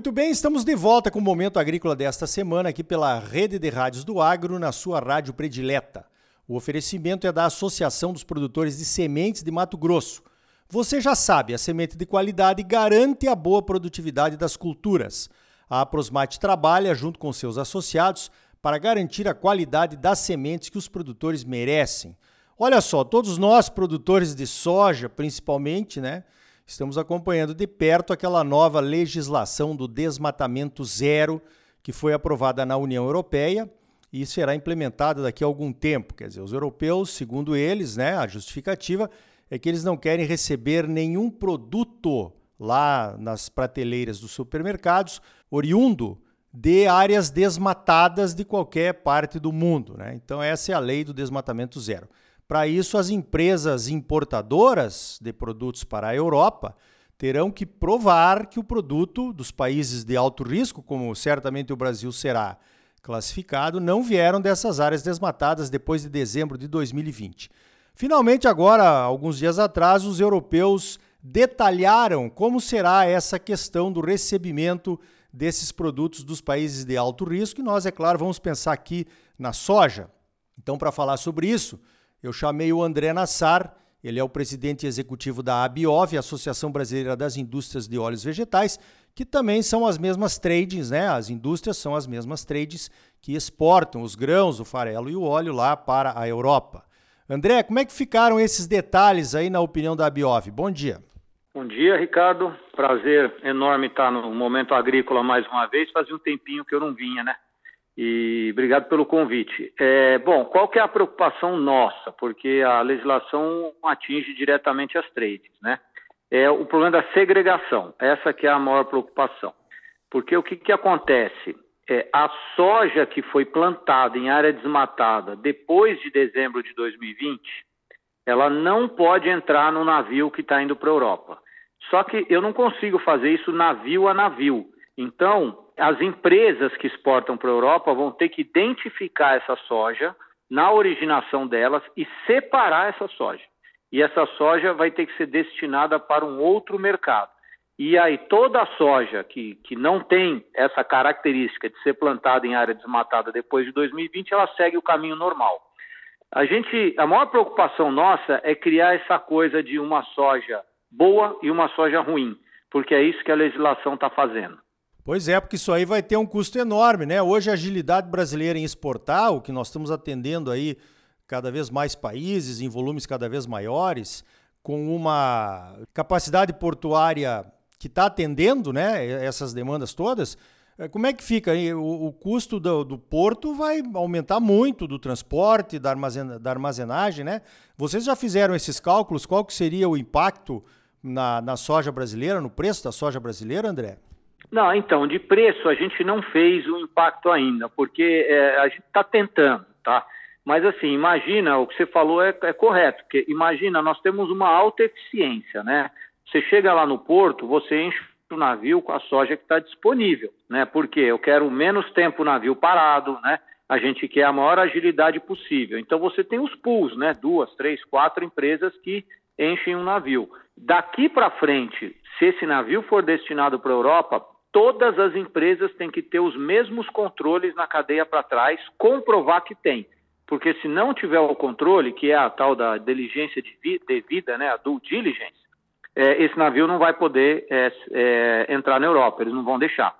Muito bem, estamos de volta com o Momento Agrícola desta semana aqui pela Rede de Rádios do Agro, na sua rádio predileta. O oferecimento é da Associação dos Produtores de Sementes de Mato Grosso. Você já sabe, a semente de qualidade garante a boa produtividade das culturas. A Aprosmate trabalha junto com seus associados para garantir a qualidade das sementes que os produtores merecem. Olha só, todos nós, produtores de soja, principalmente, né? Estamos acompanhando de perto aquela nova legislação do desmatamento zero que foi aprovada na União Europeia e será implementada daqui a algum tempo. Quer dizer, os europeus, segundo eles, né, a justificativa é que eles não querem receber nenhum produto lá nas prateleiras dos supermercados oriundo de áreas desmatadas de qualquer parte do mundo. Né? Então, essa é a lei do desmatamento zero. Para isso, as empresas importadoras de produtos para a Europa terão que provar que o produto dos países de alto risco, como certamente o Brasil será classificado, não vieram dessas áreas desmatadas depois de dezembro de 2020. Finalmente, agora, alguns dias atrás, os europeus detalharam como será essa questão do recebimento desses produtos dos países de alto risco. E nós, é claro, vamos pensar aqui na soja. Então, para falar sobre isso, eu chamei o André Nassar, ele é o presidente executivo da ABIOV, Associação Brasileira das Indústrias de Óleos Vegetais, que também são as mesmas tradings, né? As indústrias são as mesmas trades que exportam os grãos, o farelo e o óleo lá para a Europa. André, como é que ficaram esses detalhes aí na opinião da ABIOV? Bom dia. Bom dia, Ricardo. Prazer enorme estar no Momento Agrícola mais uma vez. Fazia um tempinho que eu não vinha, né? E obrigado pelo convite. É, bom, qual que é a preocupação nossa? Porque a legislação atinge diretamente as trades, né? É o problema da segregação. Essa que é a maior preocupação. Porque o que, que acontece? É, a soja que foi plantada em área desmatada depois de dezembro de 2020, ela não pode entrar no navio que está indo para a Europa. Só que eu não consigo fazer isso navio a navio. Então, as empresas que exportam para a Europa vão ter que identificar essa soja na originação delas e separar essa soja. E essa soja vai ter que ser destinada para um outro mercado. E aí toda a soja que, que não tem essa característica de ser plantada em área desmatada depois de 2020, ela segue o caminho normal. A gente, a maior preocupação nossa é criar essa coisa de uma soja boa e uma soja ruim, porque é isso que a legislação está fazendo. Pois é, porque isso aí vai ter um custo enorme, né? Hoje a agilidade brasileira em exportar, o que nós estamos atendendo aí cada vez mais países, em volumes cada vez maiores, com uma capacidade portuária que está atendendo né, essas demandas todas, é, como é que fica? O, o custo do, do, porto vai aumentar muito, do transporte, da, da armazenagem, né? Vocês já fizeram esses cálculos? Qual que seria o impacto na, na soja brasileira, no preço da soja brasileira, André? Não, então, de preço a gente não fez o impacto ainda, porque é, a gente está tentando, tá? Mas assim, imagina, o que você falou é, é, correto, porque imagina, nós temos uma alta eficiência, né? Você chega lá no porto, você enche o navio com a soja que está disponível, né? Porque eu quero menos tempo o navio parado, né? A gente quer a maior agilidade possível. Então você tem os pools, né? Duas, três, quatro empresas que enchem um navio. Daqui para frente, se esse navio for destinado para a Europa, todas as empresas têm que ter os mesmos controles na cadeia para trás, comprovar que tem. Porque se não tiver o controle, que é a tal da diligência devida, né, a due diligence, é, esse navio não vai poder é, é, entrar na Europa, eles não vão deixar.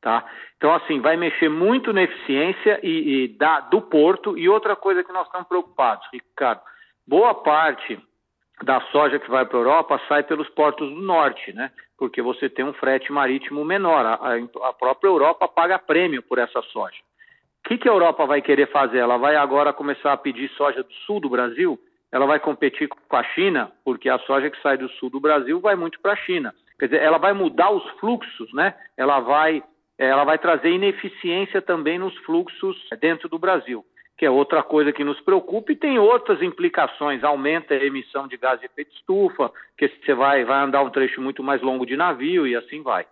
Tá? Então, assim, vai mexer muito na eficiência e, e da, do porto. E outra coisa que nós estamos preocupados, Ricardo, boa parte da soja que vai para a Europa sai pelos portos do norte, né? Porque você tem um frete marítimo menor. A, a própria Europa paga prêmio por essa soja. O que, que a Europa vai querer fazer? Ela vai agora começar a pedir soja do sul do Brasil? Ela vai competir com a China, porque a soja que sai do sul do Brasil vai muito para a China. Quer dizer, ela vai mudar os fluxos, né? Ela vai, ela vai trazer ineficiência também nos fluxos dentro do Brasil que é outra coisa que nos preocupa, e tem outras implicações, aumenta a emissão de gás de efeito estufa, que você vai, vai andar um trecho muito mais longo de navio e assim vai.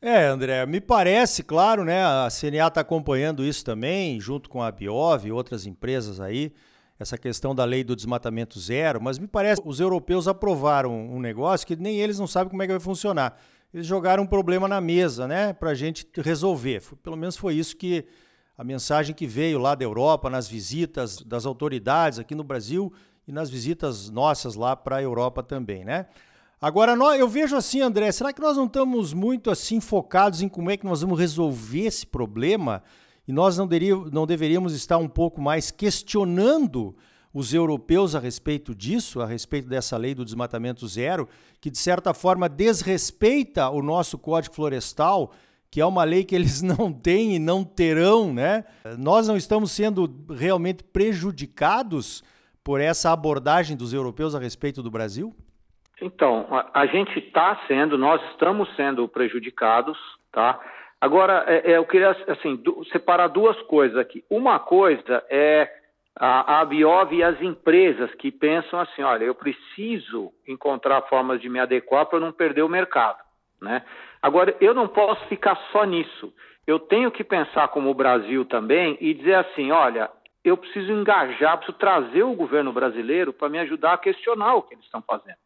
É, André, me parece, claro, né? A CNA está acompanhando isso também, junto com a Biov e outras empresas aí, essa questão da lei do desmatamento zero, mas me parece que os europeus aprovaram um negócio que nem eles não sabem como é que vai funcionar. eles jogaram um problema na mesa, né, para a gente resolver. Pelo menos foi isso que a mensagem que veio lá da Europa, nas visitas das autoridades aqui no Brasil e nas visitas nossas lá para a Europa também, né? Agora, eu vejo assim, André, será que nós não estamos muito assim focados em como é que nós vamos resolver esse problema? E nós não, deveríamos, estar um pouco mais questionando os europeus a respeito disso, a respeito dessa lei do desmatamento zero, que de certa forma desrespeita o nosso Código Florestal, que é uma lei que eles não têm e não terão, né? Nós não estamos sendo realmente prejudicados por essa abordagem dos europeus a respeito do Brasil? Então, a, a gente está sendo, nós estamos sendo prejudicados, tá? Agora, é, é, eu queria assim do, separar duas coisas aqui. Uma coisa é a, a Biov e as empresas que pensam assim, olha, eu preciso encontrar formas de me adequar para não perder o mercado, né? Agora, eu não posso ficar só nisso. Eu tenho que pensar como o Brasil também e dizer assim, olha, eu preciso engajar, preciso trazer o governo brasileiro para me ajudar a questionar o que eles estão fazendo.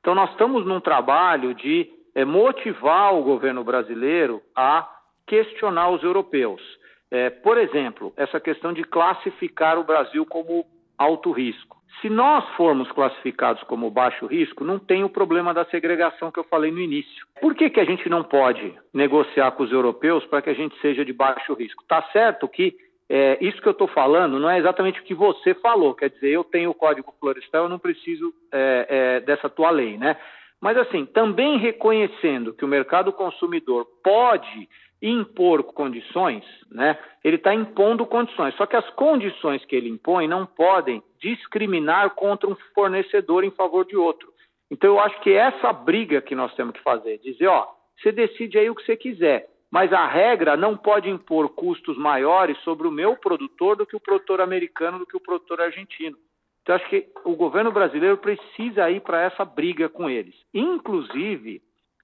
Então, nós estamos num trabalho de é, motivar o governo brasileiro a questionar os europeus. É, por exemplo, essa questão de classificar o Brasil como alto risco. Se nós formos classificados como baixo risco, não tem o problema da segregação que eu falei no início. Por que, que a gente não pode negociar com os europeus para que a gente seja de baixo risco? Tá certo que é, isso que eu estou falando não é exatamente o que você falou, quer dizer, eu tenho o Código Florestal, eu não preciso é, é, dessa tua lei, né? Mas assim, também reconhecendo que o mercado consumidor pode impor condições, né? Ele está impondo condições. Só que as condições que ele impõe não podem discriminar contra um fornecedor em favor de outro. Então eu acho que é essa briga que nós temos que fazer, dizer, ó, você decide aí o que você quiser, mas a regra não pode impor custos maiores sobre o meu produtor do que o produtor americano, do que o produtor argentino. Então acho que o governo brasileiro precisa ir para essa briga com eles, inclusive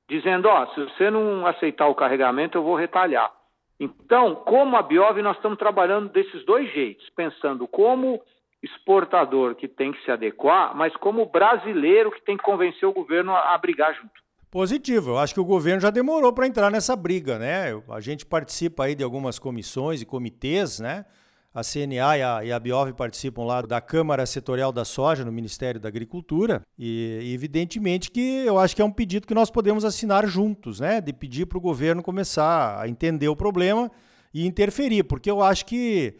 dizendo, ó, se você não aceitar o carregamento, eu vou retalhar. Então, como a Biov, nós estamos trabalhando desses dois jeitos, pensando como exportador que tem que se adequar, mas como brasileiro que tem que convencer o governo a, brigar junto. Positivo, eu acho que o governo já demorou para entrar nessa briga, né? A gente participa aí de algumas comissões e comitês, né? A CNA e a, e a Biov participam lá da Câmara Setorial da Soja no Ministério da Agricultura e evidentemente que eu acho que é um pedido que nós podemos assinar juntos, né? De pedir para o governo começar a entender o problema e interferir, porque eu acho que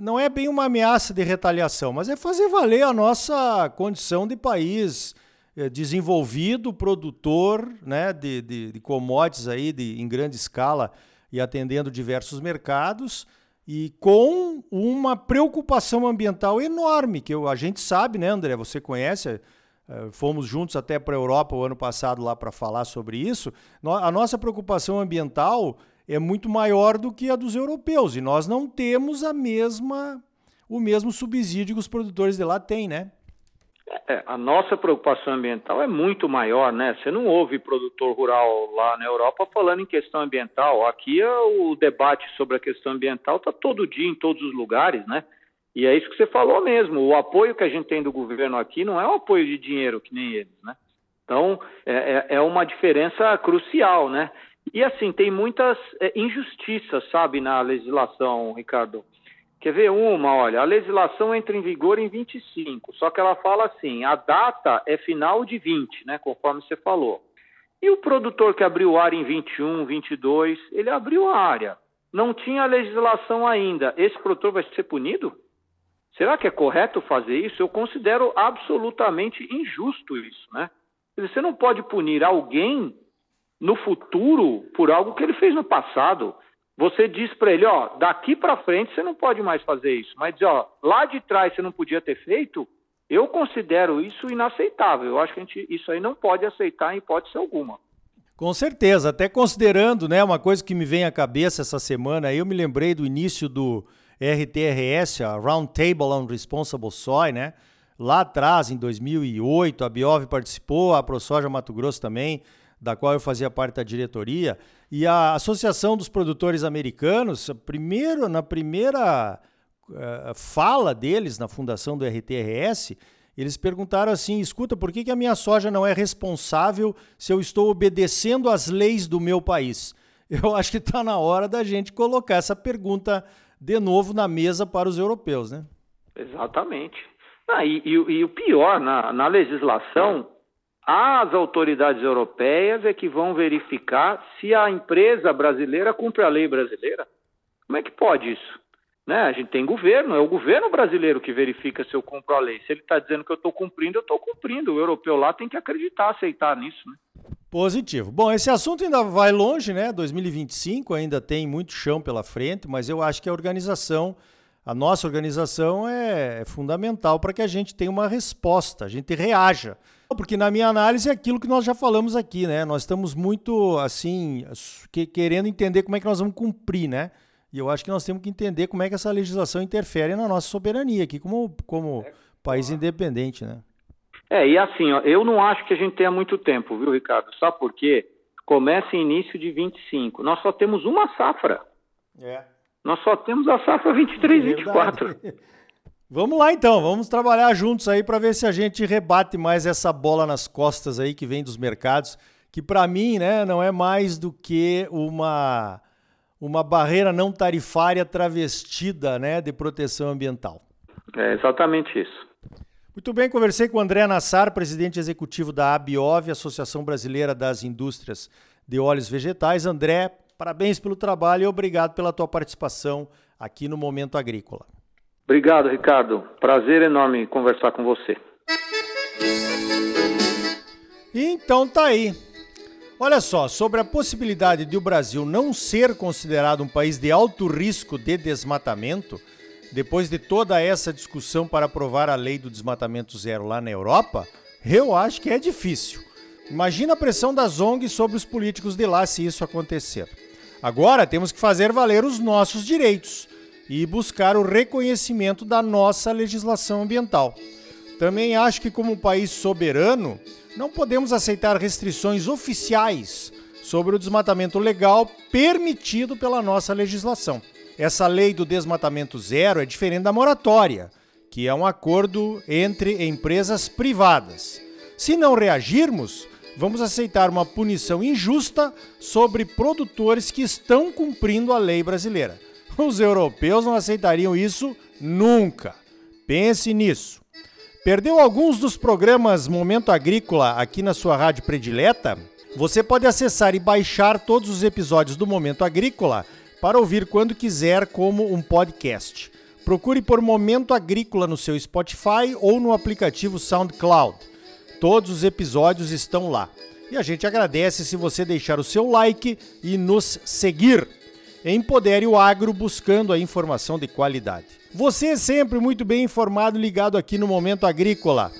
não é bem uma ameaça de retaliação, mas é fazer valer a nossa condição de país eh, desenvolvido, produtor né, de, de, de commodities aí de, em grande escala e atendendo diversos mercados e com uma preocupação ambiental enorme, que a gente sabe, né, André? Você conhece, eh, fomos juntos até para a Europa o ano passado lá para falar sobre isso. A nossa preocupação ambiental é muito maior do que a dos europeus e nós não temos a mesma o mesmo subsídio que os produtores de lá têm, né? É, a nossa preocupação ambiental é muito maior, né? Você não ouve produtor rural lá na Europa falando em questão ambiental. Aqui é o debate sobre a questão ambiental está todo dia em todos os lugares, né? E é isso que você falou mesmo. O apoio que a gente tem do governo aqui não é um apoio de dinheiro que nem eles, né? Então é, é, é uma diferença crucial, né? E assim tem muitas é, injustiças, sabe, na legislação, Ricardo. Quer ver uma? Olha, a legislação entra em vigor em 25, só que ela fala assim: a data é final de 20, né, conforme você falou. E o produtor que abriu área em 21, 22, ele abriu a área. Não tinha legislação ainda. Esse produtor vai ser punido? Será que é correto fazer isso? Eu considero absolutamente injusto isso, né? Você não pode punir alguém no futuro por algo que ele fez no passado você diz para ele, ó, daqui para frente você não pode mais fazer isso, mas ó, lá de trás você não podia ter feito, eu considero isso inaceitável. Eu acho que a gente, isso aí não pode aceitar em hipótese alguma. Com certeza, até considerando, né, uma coisa que me vem à cabeça essa semana, eu me lembrei do início do RTRS, a Round Table on Responsible Soy, né? Lá atrás, em 2008, a Biov participou, a ProSoja Mato Grosso também, da qual eu fazia parte da diretoria, e a Associação dos Produtores Americanos, primeiro, na primeira uh, fala deles na fundação do RTRS, Eles perguntaram assim: escuta, por que, que a minha soja não é responsável se eu estou obedecendo às leis do meu país? Eu acho que está na hora da gente colocar essa pergunta de novo na mesa para os europeus, né? Exatamente. Ah, e, e, e, o pior, na, na legislação, as autoridades europeias é que vão verificar se a empresa brasileira cumpre a lei brasileira. Como é que pode isso? Né? A gente tem governo, é o governo brasileiro que verifica se eu cumpro a lei. Se ele está dizendo que eu estou cumprindo, eu estou cumprindo. O europeu lá tem que acreditar, aceitar nisso. Né? Positivo. Bom, esse assunto ainda vai longe, né? 2025 ainda tem muito chão pela frente, mas eu acho que a organização, a nossa organização é, é fundamental para que a gente tenha uma resposta, a gente reaja. Porque na minha análise é aquilo que nós já falamos aqui, né? Nós estamos muito assim, querendo entender como é que nós vamos cumprir, né? E eu acho que nós temos que entender como é que essa legislação interfere na nossa soberania aqui, como, como é, país independente, né? É, e assim, ó, eu não acho que a gente tenha muito tempo, viu, Ricardo? Sabe por quê? Começa em início de 25. Nós só temos uma safra. É. Nós só temos a safra 23 e 24. Vamos lá então, vamos trabalhar juntos aí para ver se a gente rebate mais essa bola nas costas aí que vem dos mercados, que para mim, né, não é mais do que uma uma barreira não tarifária travestida né, de proteção ambiental. É exatamente isso. Muito bem, conversei com o André Nassar, presidente executivo da ABIOV, Associação Brasileira das Indústrias de Óleos Vegetais. André, parabéns pelo trabalho e obrigado pela tua participação aqui no Momento Agrícola. Obrigado, Ricardo. Prazer enorme conversar com você. Então tá aí. Olha só, sobre a possibilidade de o Brasil não ser considerado um país de alto risco de desmatamento, depois de toda essa discussão para aprovar a lei do desmatamento zero lá na Europa, eu acho que é difícil. Imagina a pressão das ONGs sobre os políticos de lá se isso acontecer. Agora temos que fazer valer os nossos direitos e buscar o reconhecimento da nossa legislação ambiental. Também acho que, como país soberano, não podemos aceitar restrições oficiais sobre o desmatamento legal permitido pela nossa legislação. Essa lei do desmatamento zero é diferente da moratória, que é um acordo entre empresas privadas. Se não reagirmos, vamos aceitar uma punição injusta sobre produtores que estão cumprindo a lei brasileira. Os europeus não aceitariam isso nunca. Pense nisso. Perdeu alguns dos programas Momento Agrícola aqui na sua rádio predileta? Você pode acessar e baixar todos os episódios do Momento Agrícola para ouvir quando quiser como um podcast. Procure por Momento Agrícola no seu Spotify ou no aplicativo SoundCloud. Todos os episódios estão lá. E a gente agradece se você deixar o seu like e nos seguir. Empodere o agro buscando a informação de qualidade. Você é sempre muito bem informado ligado aqui no Momento Agrícola.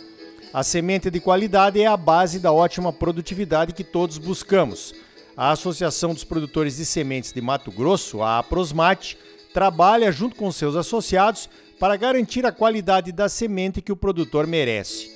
A semente de qualidade é a base da ótima produtividade que todos buscamos. A Associação dos Produtores de Sementes de Mato Grosso, a Aprosmate, trabalha junto com seus associados para garantir a qualidade da semente que o produtor merece.